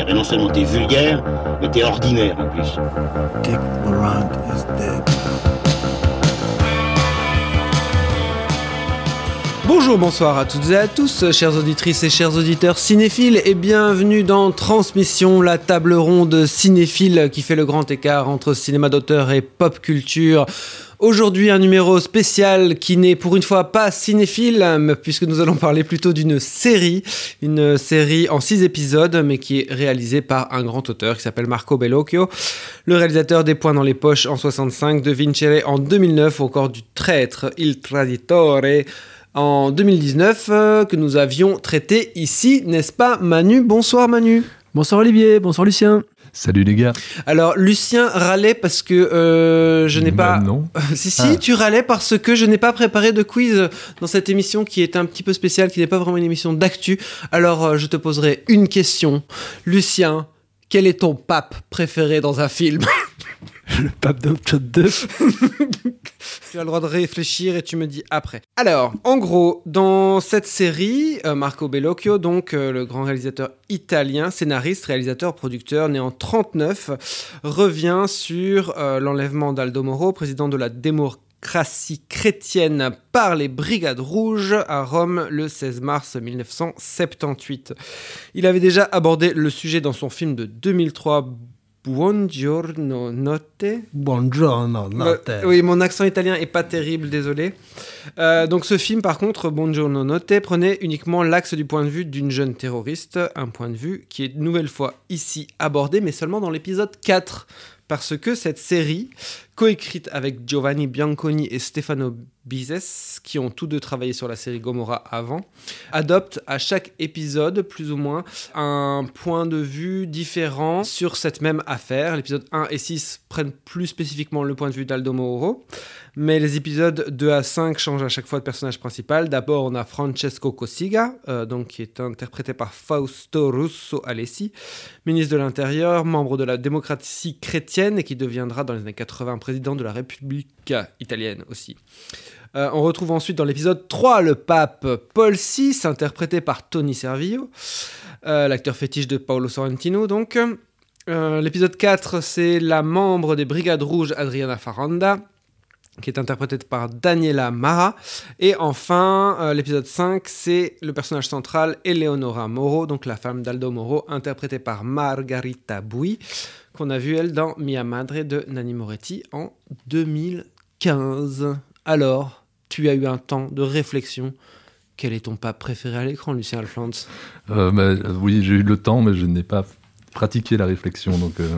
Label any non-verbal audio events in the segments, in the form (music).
Eh ben non seulement t'es vulgaire, mais t'es ordinaire en plus. Dick Laurent is dead. Bonjour, bonsoir à toutes et à tous, chères auditrices et chers auditeurs cinéphiles, et bienvenue dans Transmission, la table ronde cinéphile qui fait le grand écart entre cinéma d'auteur et pop culture. Aujourd'hui, un numéro spécial qui n'est pour une fois pas cinéphile, puisque nous allons parler plutôt d'une série, une série en six épisodes, mais qui est réalisée par un grand auteur qui s'appelle Marco Bellocchio, le réalisateur des Points dans les poches en 65, de Vincere en 2009, ou encore du Traître, Il Traditore en 2019, euh, que nous avions traité ici, n'est-ce pas Manu? Bonsoir Manu. Bonsoir Olivier, bonsoir Lucien. Salut les gars. Alors Lucien râlait parce que euh, je n'ai Bah pas. non. (laughs) si si, Ah. tu râlais parce que je n'ai pas préparé de quiz dans cette émission qui est un petit peu spéciale, qui n'est pas vraiment une émission d'actu. Alors euh, je te poserai une question, Lucien. Quel est ton pape préféré dans un film? (laughs) Le pape d'Upshot 2. (laughs) Tu as le droit de réfléchir et tu me dis après. Alors, en gros, dans cette série, euh, Marco Bellocchio, donc euh, le grand réalisateur italien, scénariste, réalisateur, producteur, né en 39, revient sur euh, l'enlèvement d'Aldo Moro, président de la démocratie chrétienne par les Brigades Rouges à Rome le 16 mars 1978. Il avait déjà abordé le sujet dans son film de 2003, Buongiorno Notte. Buongiorno, notte. Oui, mon accent italien est pas terrible, désolé. Euh, donc ce film, par contre, Buongiorno Notte, prenait uniquement l'axe du point de vue d'une jeune terroriste, un point de vue qui est une nouvelle fois ici abordé, mais seulement dans l'épisode 4. Parce que cette série, coécrite avec Giovanni Bianconi et Stefano Bizes, qui ont tous deux travaillé sur la série Gomorrah avant, adopte à chaque épisode, plus ou moins, un point de vue différent sur cette même affaire. L'épisode 1 et 6 prennent plus spécifiquement le point de vue d'Aldo Moro, mais les épisodes 2 à 5 changent à chaque fois de personnage principal. D'abord, on a Francesco Cossiga, euh, donc, qui est interprété par Fausto Russo Alessi, ministre de l'Intérieur, membre de la démocratie chrétienne et qui deviendra dans les années 80 président de la République italienne aussi. Euh, on retrouve ensuite dans l'épisode 3 le pape Paul VI, interprété par Tony Servillo, euh, l'acteur fétiche de Paolo Sorrentino donc. L'épisode 4, c'est la membre des Brigades Rouges Adriana Faranda, qui est interprétée par Daniela Mara. Et enfin, euh, l'épisode 5, c'est le personnage central, Eleonora Moro, donc la femme d'Aldo Moro, interprétée par Margarita Bui, qu'on a vue, elle, dans Mia Madre de Nanni Moretti en 2015. Alors, tu as eu un temps de réflexion. Quel est ton pape préféré à l'écran, Lucien Alflands Euh, bah, euh, oui, j'ai eu le temps, mais je n'ai pas pratiqué la réflexion, donc euh,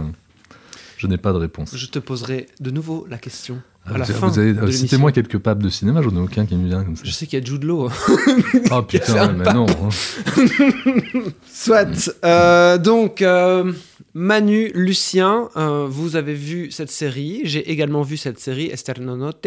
je n'ai pas de réponse. Je te poserai de nouveau la question à Ah, la vous, fin avez- de euh. Citez-moi quelques papes de cinéma, j'en ai aucun qui me vient comme ça. Je sais qu'il y a Jude Law. (laughs) Ah fait putain, mais pape. non. hein. (laughs) Soit. Euh, donc, euh, Manu, Lucien, euh, vous avez vu cette série. J'ai également vu cette série, Esterno Notte.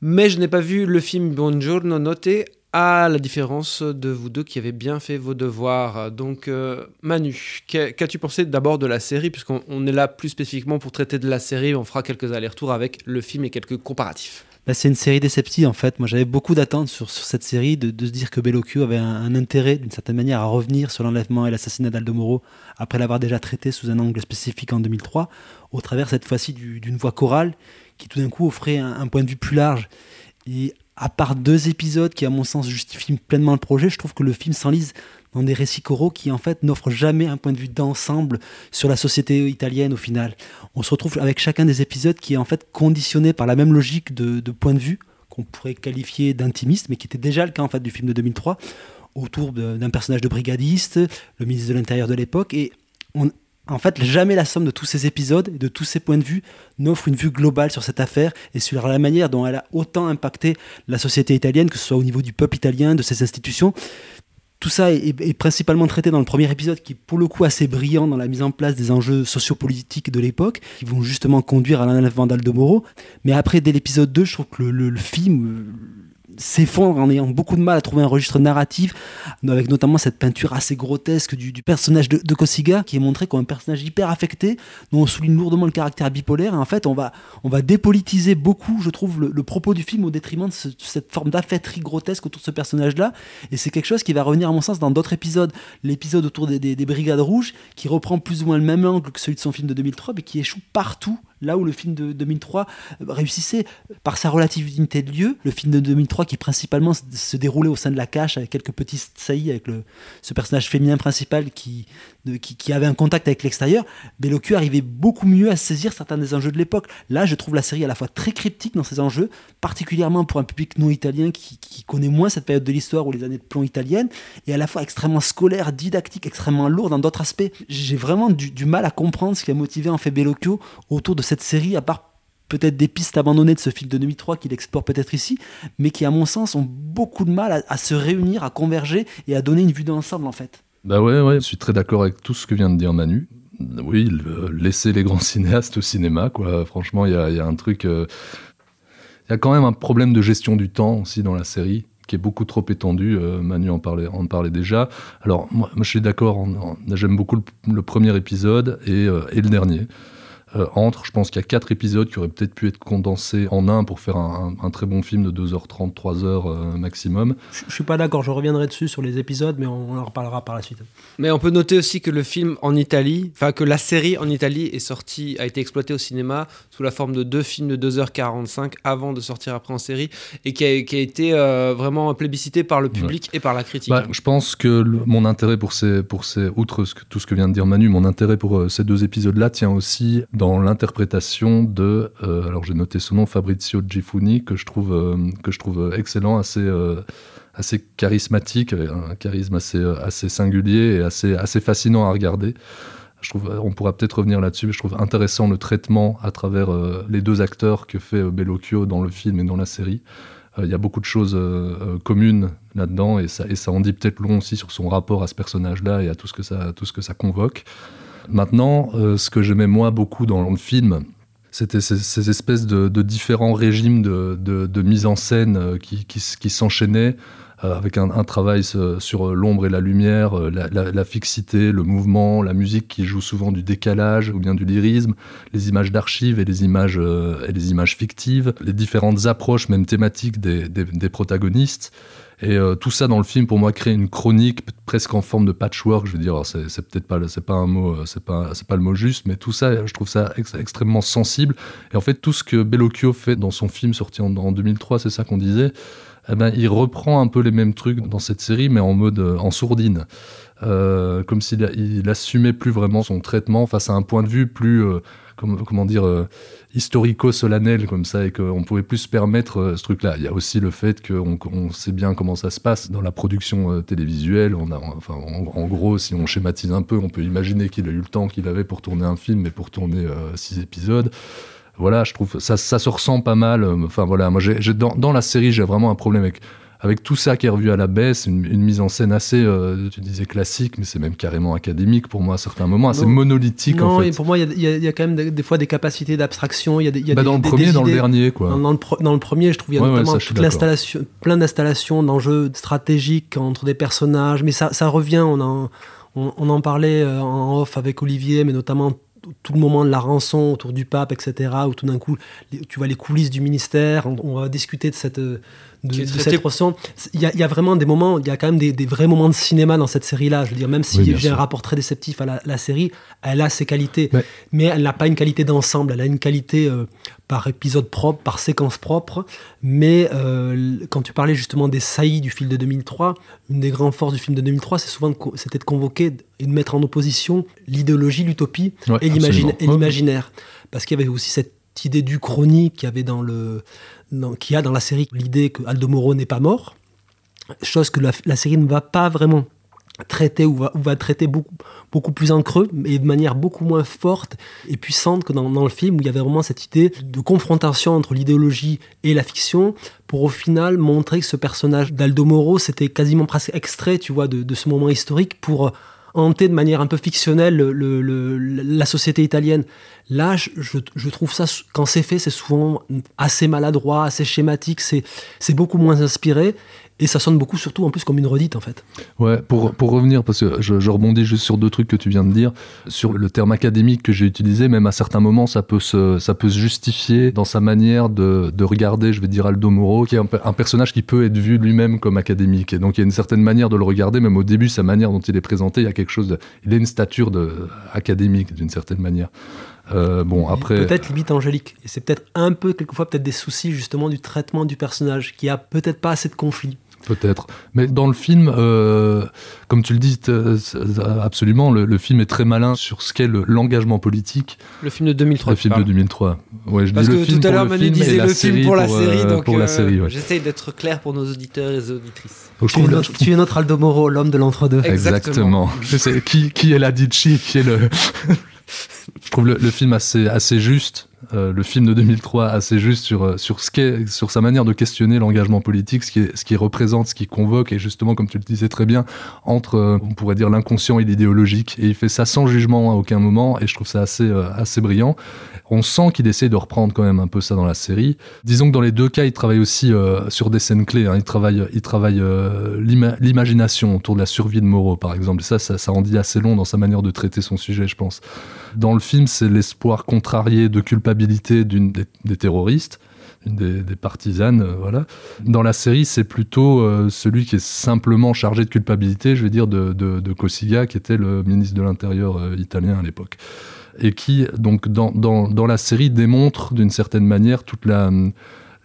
Mais je n'ai pas vu le film Buongiorno Notte, à la différence de vous deux qui avez bien fait vos devoirs. Donc, euh, Manu, qu'a- qu'as-tu pensé d'abord de la série Puisqu'on on est là plus spécifiquement pour traiter de la série, on fera quelques allers-retours avec le film et quelques comparatifs. Bah, c'est une série déceptive en fait. Moi j'avais beaucoup d'attentes sur, cette série, de, se dire que Bellocchio avait un, intérêt d'une certaine manière à revenir sur l'enlèvement et l'assassinat d'Aldo Moro après l'avoir déjà traité sous un angle spécifique en 2003, au travers cette fois-ci du- d'une voix chorale qui tout d'un coup offrait un, un point de vue plus large. Et à part deux épisodes qui à mon sens justifient pleinement le projet, je trouve que le film s'enlise dans des récits choraux qui en fait n'offrent jamais un point de vue d'ensemble sur la société italienne au final. On se retrouve avec chacun des épisodes qui est en fait conditionné par la même logique de, de point de vue qu'on pourrait qualifier d'intimiste, mais qui était déjà le cas en fait du film de 2003, autour d'un personnage de brigadiste, le ministre de l'Intérieur de l'époque, et on, en fait, jamais la somme de tous ces épisodes et de tous ces points de vue n'offre une vue globale sur cette affaire et sur la manière dont elle a autant impacté la société italienne, que ce soit au niveau du peuple italien, de ses institutions. Tout ça est, principalement traité dans le premier épisode, qui est pour le coup assez brillant dans la mise en place des enjeux sociopolitiques de l'époque, qui vont justement conduire à l'enlèvement d'Aldo Moro. Mais après, dès l'épisode 2, je trouve que le film euh, s'effondre en ayant beaucoup de mal à trouver un registre narratif, avec notamment cette peinture assez grotesque du, personnage de, de Kosiga, qui est montré comme un personnage hyper affecté, dont on souligne lourdement le caractère bipolaire. Et en fait, on va, on va dépolitiser beaucoup, je trouve, le, propos du film au détriment de ce- cette forme d'affecterie grotesque autour de ce personnage-là. Et c'est quelque chose qui va revenir, à mon sens, dans d'autres épisodes. L'épisode autour des, des- des Brigades Rouges, qui reprend plus ou moins le même angle que celui de son film de 2003, mais qui échoue partout. Là où le film de 2003 réussissait. Par sa relativité de lieu, le film de 2003 qui principalement se- déroulait au sein de la cache avec quelques petits saillies avec ce personnage féminin principal qui, qui, avait un contact avec l'extérieur, Bellocchio arrivait beaucoup mieux à saisir certains des enjeux de l'époque. Là, je trouve la série à la fois très cryptique dans ses enjeux, particulièrement pour un public non italien qui, connaît moins cette période de l'histoire ou les années de plomb italiennes, et à la fois extrêmement scolaire, didactique, extrêmement lourd dans d'autres aspects. J'ai vraiment du, du mal à comprendre ce qui a motivé en fait Bellocchio autour de cette série, à part peut-être des pistes abandonnées de ce film de 2003 qu'il explore peut-être ici, mais qui, à mon sens, ont beaucoup de mal à, à se réunir, à converger et à donner une vue d'ensemble, en fait. Bah ouais, ouais, je suis très d'accord avec tout ce que vient de dire Manu. Oui, laisser les grands (laughs) cinéastes au cinéma, quoi. Franchement, il y y a un truc. euh, Il y a quand même un problème de gestion du temps aussi dans la série qui est beaucoup trop étendu. euh, Manu en parlait, en parlait déjà. Alors, moi, je suis d'accord. J'aime beaucoup le, le premier épisode et, euh, et le dernier. Euh, entre, je pense qu'il y a quatre épisodes qui auraient peut-être pu être condensés en un pour faire un, un- un très bon film de 2h30, 3h euh, maximum. Je, je suis pas d'accord, je reviendrai dessus sur les épisodes, mais on, on en reparlera par la suite. Mais on peut noter aussi que le film en Italie, enfin que la série en Italie est sortie, a été exploitée au cinéma sous la forme de deux films de 2h45 avant de sortir après en série et qui a, qui a été euh, vraiment plébiscité par le public et par la critique. Bah, je pense que le- mon intérêt pour ces, pour ces, outre ce que- tout ce que vient de dire Manu, mon intérêt pour euh, ces deux épisodes-là tient aussi dans l'interprétation de, euh, alors j'ai noté son nom, Fabrizio Gifuni, que je trouve, euh, que je trouve excellent, assez, euh, assez charismatique, un charisme assez, assez singulier et assez, assez fascinant à regarder. Je trouve, on pourra peut-être revenir là-dessus, mais je trouve intéressant le traitement à travers les deux acteurs que fait Bellocchio dans le film et dans la série. Il y a beaucoup de choses communes là-dedans et ça, et ça en dit peut-être long aussi sur son rapport à ce personnage-là et à tout ce que ça, tout ce que ça convoque. Maintenant, euh, ce que j'aimais moi beaucoup dans le film, c'était ces, ces espèces de, différents régimes de, mise en scène euh, qui, s'enchaînaient euh, avec un, travail sur l'ombre et la lumière, la, fixité, le mouvement, la musique qui joue souvent du décalage ou bien du lyrisme, les images d'archives et les images et les images fictives, les différentes approches même thématiques des protagonistes. Et euh, tout ça dans le film, pour moi, crée une chronique presque en forme de patchwork. Je veux dire, c'est c'est peut-être pas, c'est pas un mot, euh, c'est pas, c'est pas le mot juste, mais tout ça, je trouve ça ex- extrêmement sensible. Et en fait, tout ce que Bellocchio fait dans son film sorti en, en 2003, c'est ça qu'on disait. Eh ben, il reprend un peu les mêmes trucs dans cette série, mais en mode euh, en sourdine. Comme s'il a- assumait plus vraiment son traitement face à un point de vue plus, comment, dire, euh, historico-solennel comme ça, et qu'on pouvait plus se permettre euh, ce truc-là. Il y a aussi le fait qu'on on sait bien comment ça se passe dans la production euh, télévisuelle. On a, enfin, en, gros, si on schématise un peu, on peut imaginer qu'il a eu le temps qu'il avait pour tourner un film, mais pour tourner six épisodes voilà, je trouve ça, ça se ressent pas mal. Enfin voilà, moi dans la série, j'ai vraiment un problème avec, avec tout ça qui est revu à la baisse, une, une mise en scène assez, euh, tu disais classique, mais c'est même carrément académique pour moi à certains moments, assez Non. monolithique non, en fait. et pour moi, il y a- y, y quand même des, des fois des capacités d'abstraction. Il y a des, il y a Bah, des- dans le premier, dans le dernier, quoi. Dans, dans le pro- dans le premier, je trouve il y a Ouais, ouais, notamment ça, toute l'installation, plein d'installations, d'enjeux stratégiques entre des personnages, mais ça, ça revient. On en, on, on en parlait euh, en off avec Olivier, mais notamment tout le moment de la rançon autour du pape, etc., où tout d'un coup, tu vois les coulisses du ministère, on, on va discuter de cette, euh, de, de cette rançon. Il y, a, il y a vraiment des moments, il y a quand même des, des vrais moments de cinéma dans cette série-là. Je veux dire, même si Oui, j'ai un rapport très déceptif à la, la série, elle a ses qualités, Mais- mais elle n'a pas une qualité d'ensemble, elle a une qualité euh, par épisode propre, par séquence propre. Mais euh, quand tu parlais justement des saillies du film de 2003, une des grandes forces du film de 2003, c'est souvent de co- c'était de convoquer et de mettre en opposition l'idéologie, l'utopie Ouais, et l'imaginaire. Parce qu'il y avait aussi cette idée du chronique qu'il y avait dans le, a dans la série, l'idée que Aldo Moro n'est pas mort, chose que la, série ne va pas vraiment traiter ou va, ou va traiter beaucoup, beaucoup plus en creux et de manière beaucoup moins forte et puissante que dans, le film où il y avait vraiment cette idée de confrontation entre l'idéologie et la fiction pour au final montrer que ce personnage d'Aldo Moro c'était quasiment presque extrait tu vois de, ce moment historique pour hanter de manière un peu fictionnelle le- le- le- la société italienne. Là, je, je- trouve ça, quand c'est fait, c'est souvent assez maladroit, assez schématique, c'est beaucoup moins inspiré. Et ça sonne beaucoup, surtout en plus, comme une redite en fait. Ouais, pour, pour revenir, parce que je, je rebondis juste sur deux trucs que tu viens de dire, sur le terme académique que j'ai utilisé, même à certains moments, ça peut se, ça peut se justifier dans sa manière de, de regarder, je vais dire, Aldo Moro, qui est un, pe- un personnage qui peut être vu lui-même comme académique. Et donc, il y a une certaine manière de le regarder, même au début, sa manière dont il est présenté, il y a quelque chose de. Il a une stature de, académique, d'une certaine manière. Euh, bon, après. Peut-être limite angélique. Et c'est peut-être un peu, quelquefois, peut-être des soucis justement du traitement du personnage, qui a peut-être pas assez de conflits. Peut-être. Mais dans le film, euh, comme tu le dis, c'est- absolument, le, le film est très malin sur ce qu'est le- l'engagement politique. Le film de 2003. Le film de parles. 2003. Ouais, je Parce dis le que film tout à pour l'heure, le Manu film et disait le film pour la pour, série, euh, donc pour la euh, série, ouais. j'essaye d'être clair pour nos auditeurs et auditrices. Donc, je Tu es, le- notre, tu es notre Aldo Moro, l'homme de l'entre-deux. Exactement. Qui, qui est la Dici Qui est le. (laughs) je trouve le, le film assez, assez juste. Euh, le film de 2003 assez juste sur, euh, sur, ce sur sa manière de questionner l'engagement politique, ce qui, est- ce qui représente, ce qui convoque, et justement, comme tu le disais très bien, entre, euh, on pourrait dire, l'inconscient et l'idéologique. Et il fait ça sans jugement à aucun moment, et je trouve ça assez, assez brillant. On sent qu'il essaie de reprendre quand même un peu ça dans la série. Disons que dans les deux cas, il travaille aussi euh, sur des scènes clés. hein. Il travaille, il travaille euh, l'ima- l'imagination autour de la survie de Moreau, par exemple. Ça, ça, ça en dit assez long dans sa manière de traiter son sujet, je pense. Dans le film, c'est l'espoir contrarié de culpabilité d'une des, terroristes, des, partisanes, euh, voilà. Dans la série, c'est plutôt celui qui est simplement chargé de culpabilité, je vais dire, de, de, Cossiga, qui était le ministre de l'Intérieur italien à l'époque et qui, donc, dans, dans, dans la série, démontre d'une certaine manière toute la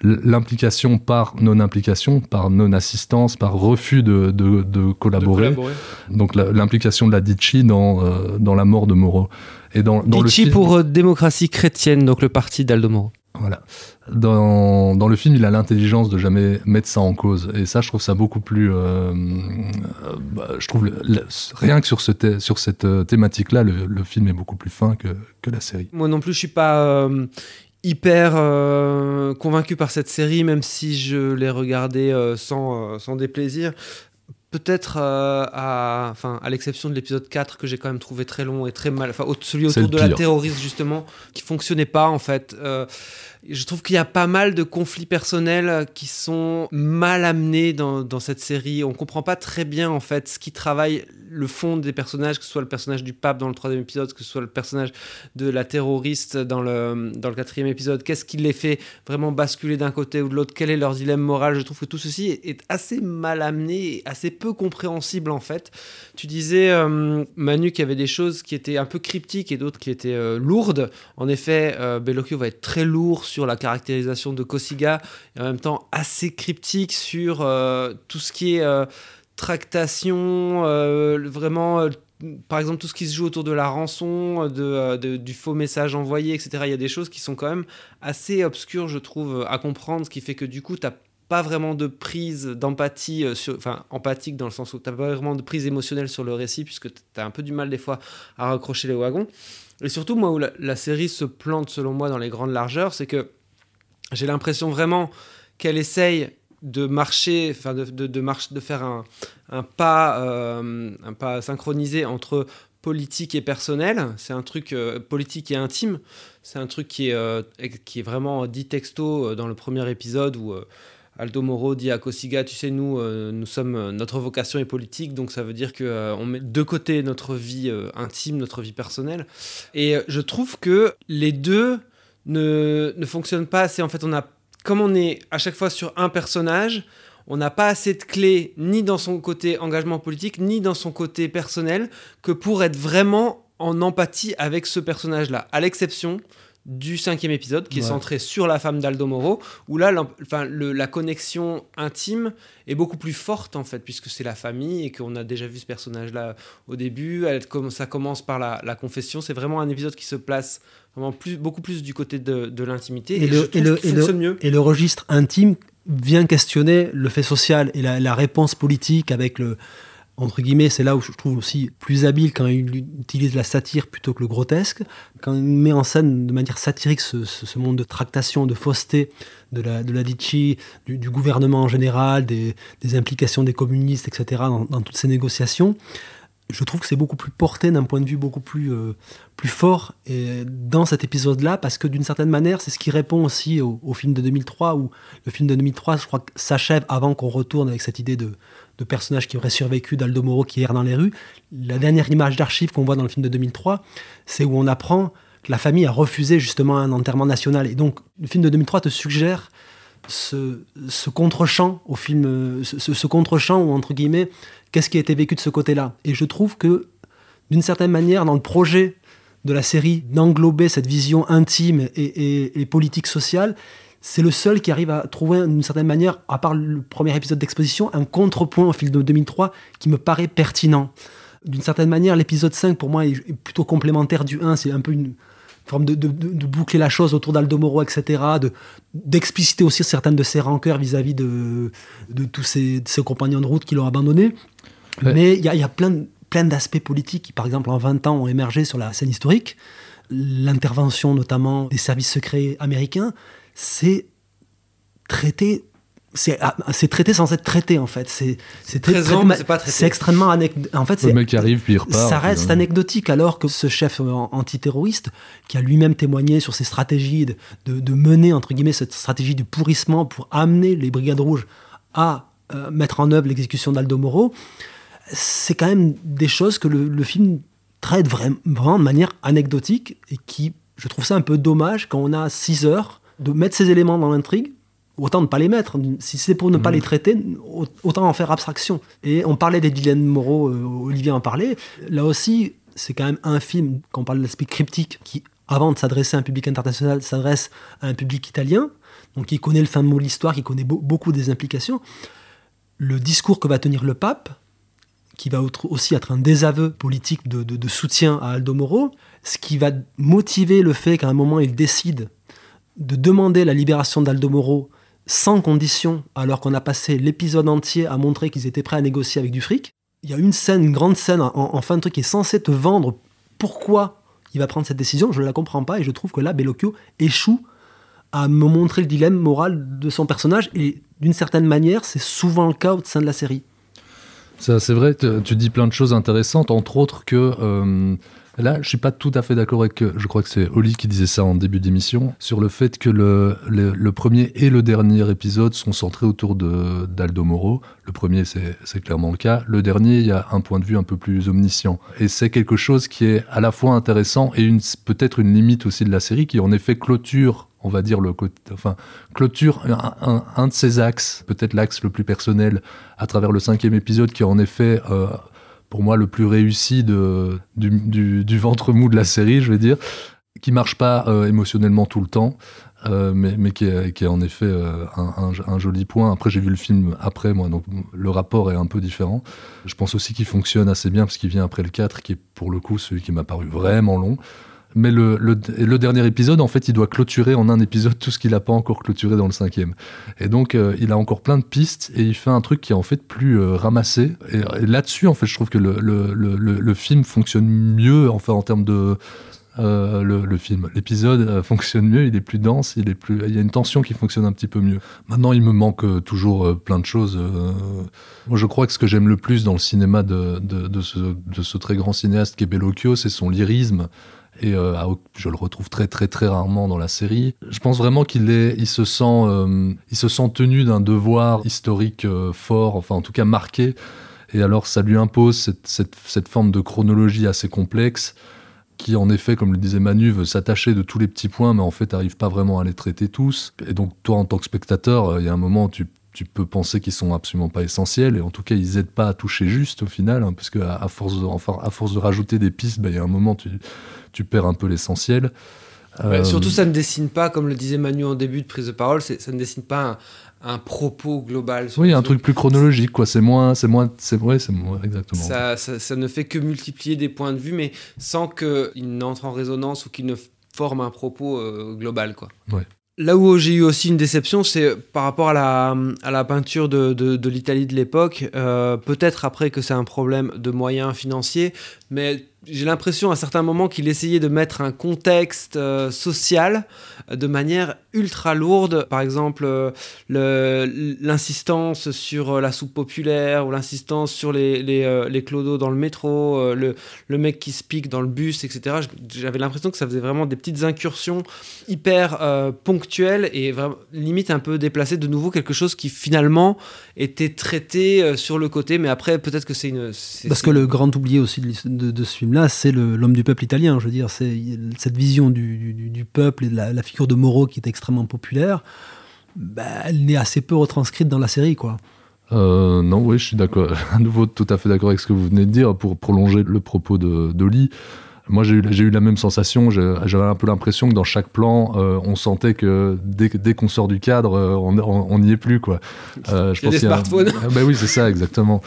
l'implication par non-implication, par non-assistance, par refus de, de, de collaborer. De collaborer. Donc l'implication de la Dici dans, euh, dans la mort de Moro. Et dans, dans le Dici film- pour euh, démocratie chrétienne, donc le parti d'Aldo Moro. Voilà. Dans, dans le film, il a l'intelligence de jamais mettre ça en cause. Et ça, je trouve ça beaucoup plus. euh, euh, bah, je trouve, rien que sur, ce sur cette euh, thématique-là, le, film est beaucoup plus fin que, que la série. Moi non plus, je suis pas hyper convaincu par cette série, même si je l'ai regardée sans, sans déplaisir. Peut-être euh, à, enfin, à l'exception de l'épisode 4 que j'ai quand même trouvé très long et très mal, enfin celui autour de la terroriste justement, qui fonctionnait pas en fait. Euh, je trouve qu'il y a pas mal de conflits personnels qui sont mal amenés dans, cette série. On comprend pas très bien en fait ce qui travaille le fond des personnages, que ce soit le personnage du pape dans le troisième épisode, que ce soit le personnage de la terroriste dans le, dans le quatrième épisode. Qu'est-ce qui les fait vraiment basculer d'un côté ou de l'autre? Quel est leur dilemme moral? Je trouve que tout ceci est, assez mal amené assez peu compréhensible en fait. Tu disais, euh, Manu, qu'il y avait des choses qui étaient un peu cryptiques et d'autres qui étaient euh, lourdes. En effet, euh, Bellocchio va être très lourd la caractérisation de Cossiga et en même temps assez cryptique sur euh, tout ce qui est euh, tractation, euh, vraiment, par exemple, tout ce qui se joue autour de la rançon, de, du faux message envoyé, etc. Il y a des choses qui sont quand même assez obscures, je trouve, à comprendre, ce qui fait que du coup, tu pas vraiment de prise d'empathie, sur- enfin empathique dans le sens où tu pas vraiment de prise émotionnelle sur le récit, puisque tu as un peu du mal des fois à raccrocher les wagons. Et surtout, moi, où la, série se plante, selon moi, dans les grandes largeurs, c'est que j'ai l'impression vraiment qu'elle essaye de marcher, enfin de, faire un, pas, euh, un pas synchronisé entre politique et personnel. C'est un truc euh, politique et intime. C'est un truc qui est, euh, qui est vraiment dit texto dans le premier épisode où Aldo Moro dit à Cossiga, tu sais, nous, euh, nous sommes, notre vocation est politique, donc ça veut dire qu'on on met de côté notre vie euh, intime, notre vie personnelle. Et euh, je trouve que les deux ne, ne fonctionnent pas assez. En fait, on a, comme on est à chaque fois sur un personnage, on n'a pas assez de clés ni dans son côté engagement politique, ni dans son côté personnel, que pour être vraiment en empathie avec ce personnage-là. À l'exception du cinquième épisode, qui est centré sur la femme d'Aldo Moro, où là, enfin, la connexion intime est beaucoup plus forte, en fait, puisque c'est la famille et qu'on a déjà vu ce personnage-là au début. Elle, comme ça commence par la, la confession. C'est vraiment un épisode qui se place vraiment plus, beaucoup plus du côté de, de l'intimité. Et Et, le- et et mieux. Et le registre intime vient questionner le fait social et la, la réponse politique avec le. Entre guillemets, c'est là où je trouve aussi plus habile quand il utilise la satire plutôt que le grotesque, quand il met en scène de manière satirique ce, monde de tractation, de fausseté de la, de du, gouvernement en général, des, implications des communistes, etc., dans, toutes ces négociations. je trouve que c'est beaucoup plus porté d'un point de vue beaucoup plus, euh, plus fort dans cet épisode-là, parce que d'une certaine manière, c'est ce qui répond aussi au, au film de 2003, où le film de 2003, je crois, s'achève avant qu'on retourne avec cette idée de, de personnage qui aurait survécu d'Aldo Moro qui erre dans les rues. La dernière image d'archive qu'on voit dans le film de 2003, c'est où on apprend que la famille a refusé justement un enterrement national. Et donc, le film de 2003 te suggère ce, contre-champ ce, contre-champ où, entre guillemets, qu'est-ce qui a été vécu de ce côté-là. Et je trouve que, d'une certaine manière, dans le projet de la série, d'englober cette vision intime et politique sociale, c'est le seul qui arrive à trouver d'une certaine manière, à part le premier épisode d'exposition, un contrepoint au film de 2003 qui me paraît pertinent. D'une certaine manière, l'épisode 5 pour moi est plutôt complémentaire du 1, c'est un peu une forme de, de, de, boucler la chose autour d'Aldo Moro, etc., d'expliciter aussi certaines de ses rancœurs vis-à-vis de, de tous ses, compagnons de route qui l'ont abandonné. Ouais. Mais il y, y, a plein, plein d'aspects politiques qui, par exemple, en 20 ans ont émergé sur la scène historique. L'intervention notamment des services secrets américains, c'est traité c'est traité sans être traité en fait. C'est c'est c'est extrêmement anecdotique en fait le mec qui arrive puis il repart ça reste anecdotique alors que ce chef antiterroriste qui a lui-même témoigné sur ses stratégies de, de, de, mener entre guillemets cette stratégie du pourrissement pour amener les brigades rouges à euh, mettre en œuvre l'exécution d'Aldo Moro c'est quand même des choses que le, le film traite vraiment, vraiment de manière anecdotique et qui je trouve ça un peu dommage quand on a 6 heures de mettre ces éléments dans l'intrigue, autant ne pas les mettre. Si c'est pour ne mmh. pas les traiter, autant en faire abstraction. Et on parlait des dilemmes moraux, euh, Olivier en parlait. Là aussi, c'est quand même un film, quand on parle de l'aspect cryptique, qui, avant de s'adresser à un public international, s'adresse à un public italien, donc qui connaît le fin de mot de l'histoire, qui connaît be beaucoup des implications. Le discours que va tenir le pape, qui va aussi être un désaveu politique de, de, de soutien à Aldo Moro, ce qui va motiver le fait qu'à un moment il décide de demander la libération d'Aldo Moro sans condition, alors qu'on a passé l'épisode entier à montrer qu'ils étaient prêts à négocier avec du fric. Il y a une scène, une grande scène en, fin de truc qui est censée te vendre pourquoi il va prendre cette décision. Je ne la comprends pas et je trouve que là, Bellocchio échoue à me montrer le dilemme moral de son personnage et d'une certaine manière, c'est souvent le cas au sein de la série. C'est vrai, tu dis plein de choses intéressantes, entre autres que euh, Là, je suis pas tout à fait d'accord avec. Je crois que c'est Oli qui disait ça en début d'émission sur le fait que le, le, premier et le dernier épisode sont centrés autour d'Aldo Moro. Le premier, c'est clairement le cas. Le dernier, il y a un point de vue un peu plus omniscient. Et c'est quelque chose qui est à la fois intéressant et peut-être une limite aussi de la série qui en effet clôture on va dire le enfin clôture un de ses axes, peut-être l'axe le plus personnel à travers le cinquième épisode qui en effet euh, pour moi le plus réussi de, du, du, ventre mou de la série, je vais dire, qui marche pas euh, émotionnellement tout le temps, euh, mais, mais qui, est, qui, est, en effet euh, un, un, un, joli point. Après, j'ai vu le film après, moi, donc le rapport est un peu différent. Je pense aussi qu'il fonctionne assez bien parce qu'il vient après le 4, qui est pour le coup celui qui m'a paru vraiment long mais le, dernier épisode, en fait, il doit clôturer en un épisode tout ce qu'il n'a pas encore clôturé dans le cinquième. Et donc, euh, il a encore plein de pistes et il fait un truc qui est en fait plus euh, ramassé. Et, là-dessus, en fait, je trouve que le, film fonctionne mieux, enfin, en termes de. Euh, le, film, l'épisode fonctionne mieux, il est plus dense, il est plus, il y a une tension qui fonctionne un petit peu mieux. Maintenant, il me manque toujours plein de choses. Moi, je crois que ce que j'aime le plus dans le cinéma de, ce, de ce très grand cinéaste qui est Bellocchio, c'est son lyrisme et euh, je le retrouve très très très rarement dans la série. Je pense vraiment qu'il est, il se sent, euh, il se sent tenu d'un devoir historique euh, fort, enfin en tout cas marqué. Et alors ça lui impose cette, cette, cette forme de chronologie assez complexe qui en effet, comme le disait Manu, veut s'attacher de tous les petits points, mais en fait n'arrive pas vraiment à les traiter tous. Et donc toi en tant que spectateur, il y a un moment tu tu peux penser qu'ils sont absolument pas essentiels et en tout cas ils aident pas à toucher juste au final hein, parce que à, à, force de, enfin, à force de rajouter des pistes il bah, y a un moment tu, tu perds un peu l'essentiel. Ouais, euh... surtout ça ne dessine pas comme le disait Manu en début de prise de parole ça ne dessine pas un, un propos global oui un truc plus chronologique quoi. C'est moins c'est moins c'est vrai c'est moins exactement. Ça, ça, ça, ne fait que multiplier des points de vue mais sans qu'il n'entre en résonance ou qu'il ne forme un propos euh, global quoi. Ouais Là où j'ai eu aussi une déception, c'est par rapport à la, peinture de, l'Italie de l'époque. Euh, Peut-être après que c'est un problème de moyens financiers, mais j'ai l'impression à certains moments qu'il essayait de mettre un contexte euh, social de manière ultra lourde. Par exemple, euh, l'insistance sur euh, la soupe populaire ou l'insistance sur les, les, euh, les clodos dans le métro, le, le mec qui se pique dans le bus, etc. J'avais l'impression que ça faisait vraiment des petites incursions hyper euh, ponctuelles et vraiment, limite un peu déplacées. De nouveau, quelque chose qui finalement était traité sur le côté, mais après, peut-être que c'est une. Parce que le grand oublié aussi de, l'his- de- de ce film-là, c'est l'homme du peuple italien. Je veux dire, c'est cette vision du, du- du peuple et de la, la figure de Moreau qui est extrêmement populaire. bah, elle est assez peu retranscrite dans la série, quoi. Euh, non, oui, je suis d'accord. (laughs) À nouveau, tout à fait d'accord avec ce que vous venez de dire. Pour prolonger le propos de d'Oli, moi, j'ai eu, j'ai eu la même sensation. J'avais un peu l'impression que dans chaque plan, euh, on sentait que dès, qu'on sort du cadre, euh, on n'y est plus, quoi. Euh, je des y a un- smartphones. Ah, bah oui, c'est ça, exactement.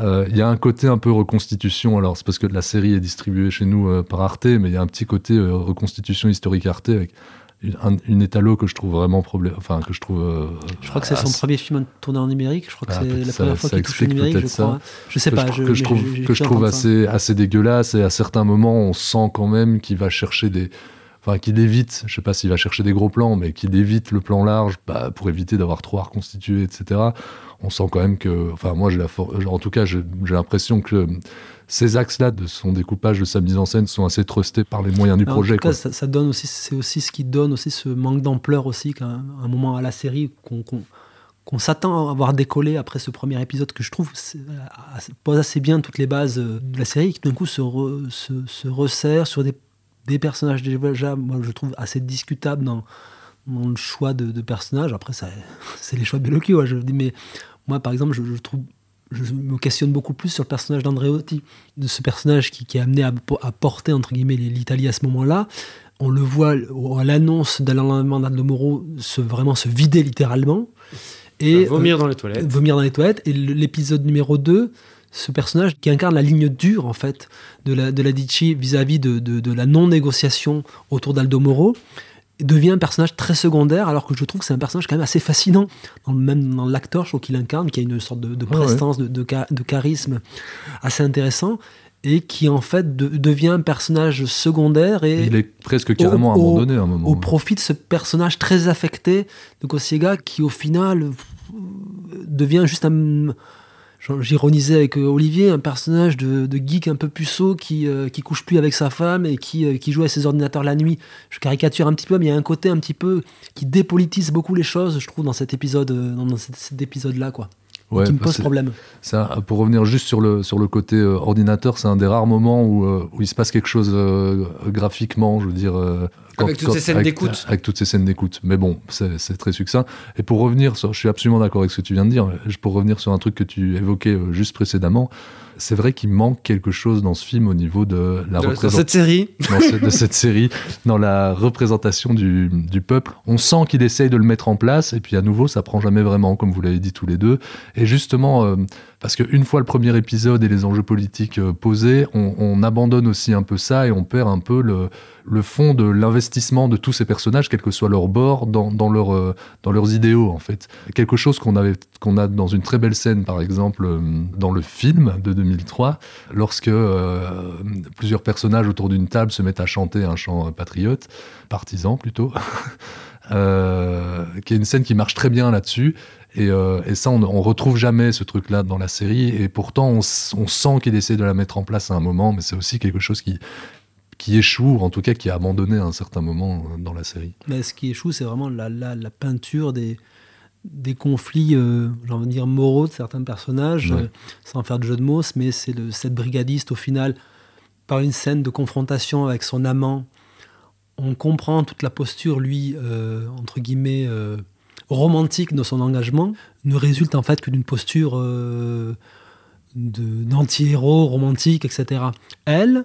Euh, Il y a un côté un peu reconstitution. Alors, c'est parce que la série est distribuée chez nous euh, par Arte, mais il y a un petit côté euh, reconstitution historique Arte avec un- une étalo que je trouve vraiment problème. Enfin, que je trouve. euh, Je crois que c'est son premier film tourné en numérique. Je crois que Ah, c'est la ça- première fois qu'il touche le numérique, je ça. crois. Je sais que pas. je, que je trouve, que je trouve ça. assez, assez dégueulasse et à certains moments on sent quand même qu'il va chercher des enfin qu'il évite je sais pas s'il va chercher des gros plans mais qu'il évite le plan large bah, pour éviter d'avoir trop à reconstituer etc on sent quand même que enfin moi j'ai la en tout cas j'ai l'impression que ces axes là de son découpage de sa mise en scène sont assez trustés par les moyens du projet En tout cas, quoi. ça, ça donne aussi, c'est aussi ce qui donne aussi ce manque d'ampleur aussi qu'à un, un moment à la série qu'on s'attend à avoir décollé après ce premier épisode que je trouve euh, pose assez bien toutes les bases euh, de la série qui d'un coup se, re- se, se resserre sur des, des personnages déjà moi je trouve assez discutables dans, dans le choix de, de personnages après ça (laughs) c'est les choix de Bellocchio je dis mais moi par exemple je, je trouve je me questionne beaucoup plus sur le personnage d'Andreotti, de ce personnage qui, qui est amené à, po- à porter entre guillemets l'Italie à ce moment-là. On le voit à l'annonce de l'enlèvement d'Aldo Moro se, vraiment se vider littéralement. Et, vomir dans les euh, toilettes. vomir dans les toilettes. Et l'épisode numéro 2, ce personnage qui incarne la ligne dure en fait de la, de la Dici vis-à-vis de, de- de la non-négociation autour d'Aldo Moro devient un personnage très secondaire alors que je trouve que c'est un personnage quand même assez fascinant dans le même dans l'acteur je trouve qu'il incarne qui a une sorte de, de ouais. prestance de, de, cha- de charisme assez intéressant et qui en fait de- devient un personnage secondaire et il est presque carrément au- abandonné à un moment au profit de ce personnage très affecté de Kosiega qui au final devient juste un j'ironisais avec euh, Olivier un personnage de, de geek un peu puceau qui euh, qui couche plus avec sa femme et qui euh, qui joue à ses ordinateurs la nuit je caricature un petit peu mais il y a un côté un petit peu qui dépolitise beaucoup les choses je trouve dans cet épisode euh, dans cet, cet épisode là quoi Ouais, qui me bah, pose problème Ça, pour revenir juste sur le, sur le côté euh, ordinateur, c'est un des rares moments où, euh, où il se passe quelque chose euh, graphiquement, je veux dire. Avec toutes ces scènes d'écoute. Avec toutes ces scènes d'écoute. Mais bon, c'est très succinct. Et pour revenir sur. Je suis absolument d'accord avec ce que tu viens de dire. Pour revenir sur un truc que tu évoquais euh, juste précédemment, c'est vrai qu'il manque quelque chose dans ce film au niveau de la De- représentation cette série, (laughs) de cette série, dans la représentation du, du peuple. On sent qu'il essaye de le mettre en place, et puis à nouveau, ça prend jamais vraiment, comme vous l'avez dit tous les deux. Et justement, euh, parce qu'une fois le premier épisode et les enjeux politiques euh, posés, on, on abandonne aussi un peu ça et on perd un peu le, fond de l'investissement de tous ces personnages, quel que soit leur bord, dans, euh, leurs idéaux, en fait. Quelque chose qu'on avait a dans une très belle scène, par exemple, euh, dans le film de 2003, lorsque plusieurs personnages autour d'une table se mettent à chanter un chant patriote, partisan plutôt, (laughs) euh, qui est une scène qui marche très bien là-dessus. Et, euh, et ça, on, on retrouve jamais ce truc-là dans la série. Et pourtant, on, sent qu'il essaie de la mettre en place à un moment, mais c'est aussi quelque chose qui, qui échoue, ou en tout cas qui est abandonné à un certain moment euh, dans la série. Mais ce qui échoue, c'est vraiment la, la, la peinture des, des conflits, euh, j'ai envie de dire, moraux de certains personnages, Ouais. euh, sans faire de jeu de mots, mais c'est le- cette brigadiste, au final, par une scène de confrontation avec son amant, on comprend toute la posture, lui, euh, entre guillemets, euh, romantique de son engagement, ne résulte en fait que d'une posture euh, d'anti-héros romantique, etc. Elle,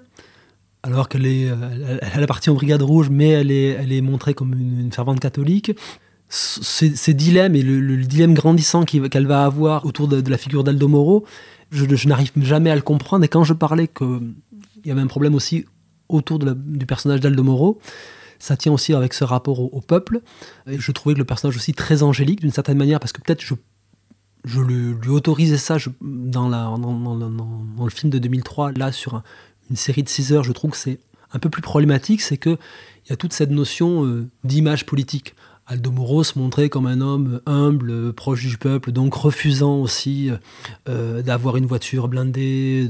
alors qu'elle est, elle, elle appartient aux Brigades Rouges, mais elle est, elle est montrée comme une, fervente catholique. Ces, ces dilemmes et le, le dilemme grandissant qu'elle va avoir autour de, de la figure d'Aldo Moro, je, je n'arrive jamais à le comprendre. Et quand je parlais qu'il y avait un problème aussi autour du personnage d'Aldo Moro, ça tient aussi avec ce rapport au, peuple. Je trouvais que le personnage aussi très angélique d'une certaine manière, parce que peut-être je, lui autorisais ça dans, le film de 2003, là, sur un- une série de 6 heures, je trouve que c'est un peu plus problématique, c'est qu'il y a toute cette notion euh, d'image politique. Aldo Moro se montrait comme un homme humble, proche du peuple, donc refusant aussi euh, d'avoir une voiture blindée,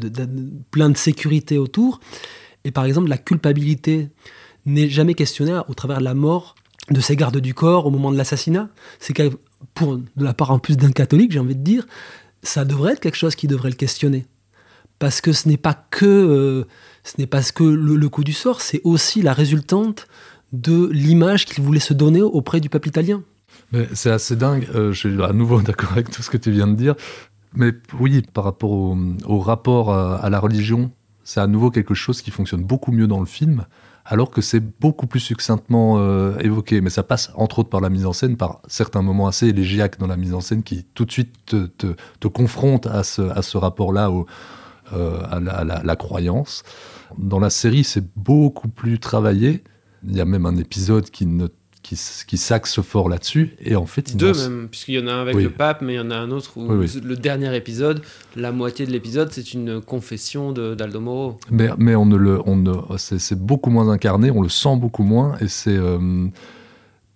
plein de sécurité autour. Et par exemple, la culpabilité n'est jamais questionnée au travers de la mort de ses gardes du corps au moment de l'assassinat. C'est pour de la part en plus d'un catholique, j'ai envie de dire, ça devrait être quelque chose qui devrait le questionner. Parce que ce n'est pas que, euh, ce n'est pas que le, coup du sort, c'est aussi la résultante de l'image qu'il voulait se donner auprès du peuple italien. C'est assez dingue, euh, je suis à nouveau (laughs) d'accord avec tout ce que tu viens de dire. Mais oui, par rapport au, rapport à, la religion, c'est à nouveau quelque chose qui fonctionne beaucoup mieux dans le film, alors que c'est beaucoup plus succinctement euh, évoqué. Mais ça passe entre autres par la mise en scène, par certains moments assez élégiaques dans la mise en scène qui tout de suite te, te, te confrontent à ce, rapport-là, euh, à, la, à la, croyance. Dans la série, c'est beaucoup plus travaillé. Il y a même un épisode qui ne qui, qui s'axe fort là-dessus. Et en fait, deux même, puisqu'il y en a un avec oui. le pape, mais il y en a un autre où oui, oui. le dernier épisode, la moitié de l'épisode, c'est une confession d'Aldo Moro. Mais, mais on ne le, on ne, c'est beaucoup moins incarné, on le sent beaucoup moins, et c'est euh,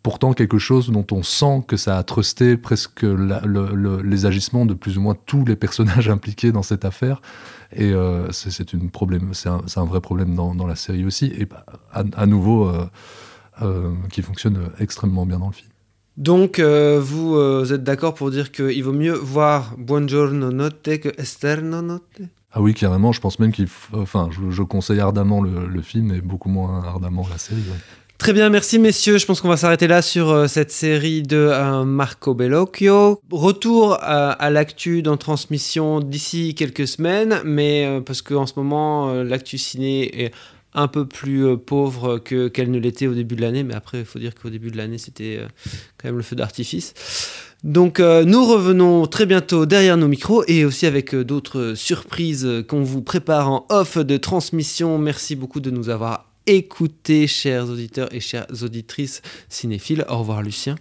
pourtant quelque chose dont on sent que ça a trusté presque la, le, le, les agissements de plus ou moins tous les personnages (laughs) impliqués dans cette affaire. Et euh, c'est une problème, c'est un, un, vrai problème dans, dans, la série aussi. Et à, à nouveau. Euh, qui fonctionne extrêmement bien dans le film. Donc, euh, vous, euh, vous, êtes d'accord pour dire qu'il vaut mieux voir Buongiorno Notte que Esterno Notte? Ah oui, carrément. Je pense même qu'il. Enfin, je, je, conseille ardemment le, le, film et beaucoup moins ardemment la série. Ouais. Très bien, merci messieurs. Je pense qu'on va s'arrêter là sur euh, cette série de euh, Marco Bellocchio. Retour à, l'actu dans transmission d'ici quelques semaines, mais euh, parce qu'en ce moment, l'actu ciné est un peu plus euh, pauvre qu'elle qu ne l'était au début de l'année, mais après, il faut dire qu'au début de l'année, c'était euh, quand même le feu d'artifice. Donc, euh, nous revenons très bientôt derrière nos micros et aussi avec d'autres surprises qu'on vous prépare en off de transmission. Merci beaucoup de nous avoir écoutés, chers auditeurs et chères auditrices cinéphiles. Au revoir, Lucien.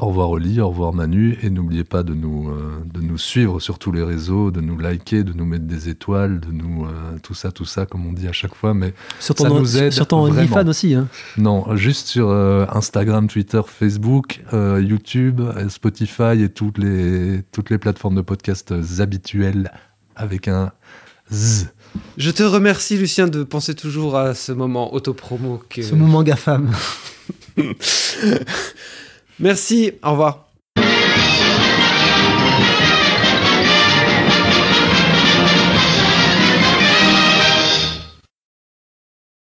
Au revoir Oli, au revoir Manu, et n'oubliez pas de nous, euh, de nous suivre sur tous les réseaux, de nous liker, de nous mettre des étoiles, de nous euh, tout ça, tout ça, comme on dit à chaque fois, mais sur ton, ça nous aide sur ton OnlyFans aussi. Hein. Non, juste sur euh, Instagram, Twitter, Facebook, euh, YouTube, Spotify et toutes les toutes les plateformes de podcasts habituelles avec un z. Je te remercie Lucien de penser toujours à ce moment autopromo que ce moment gafam. (laughs) Merci, au revoir.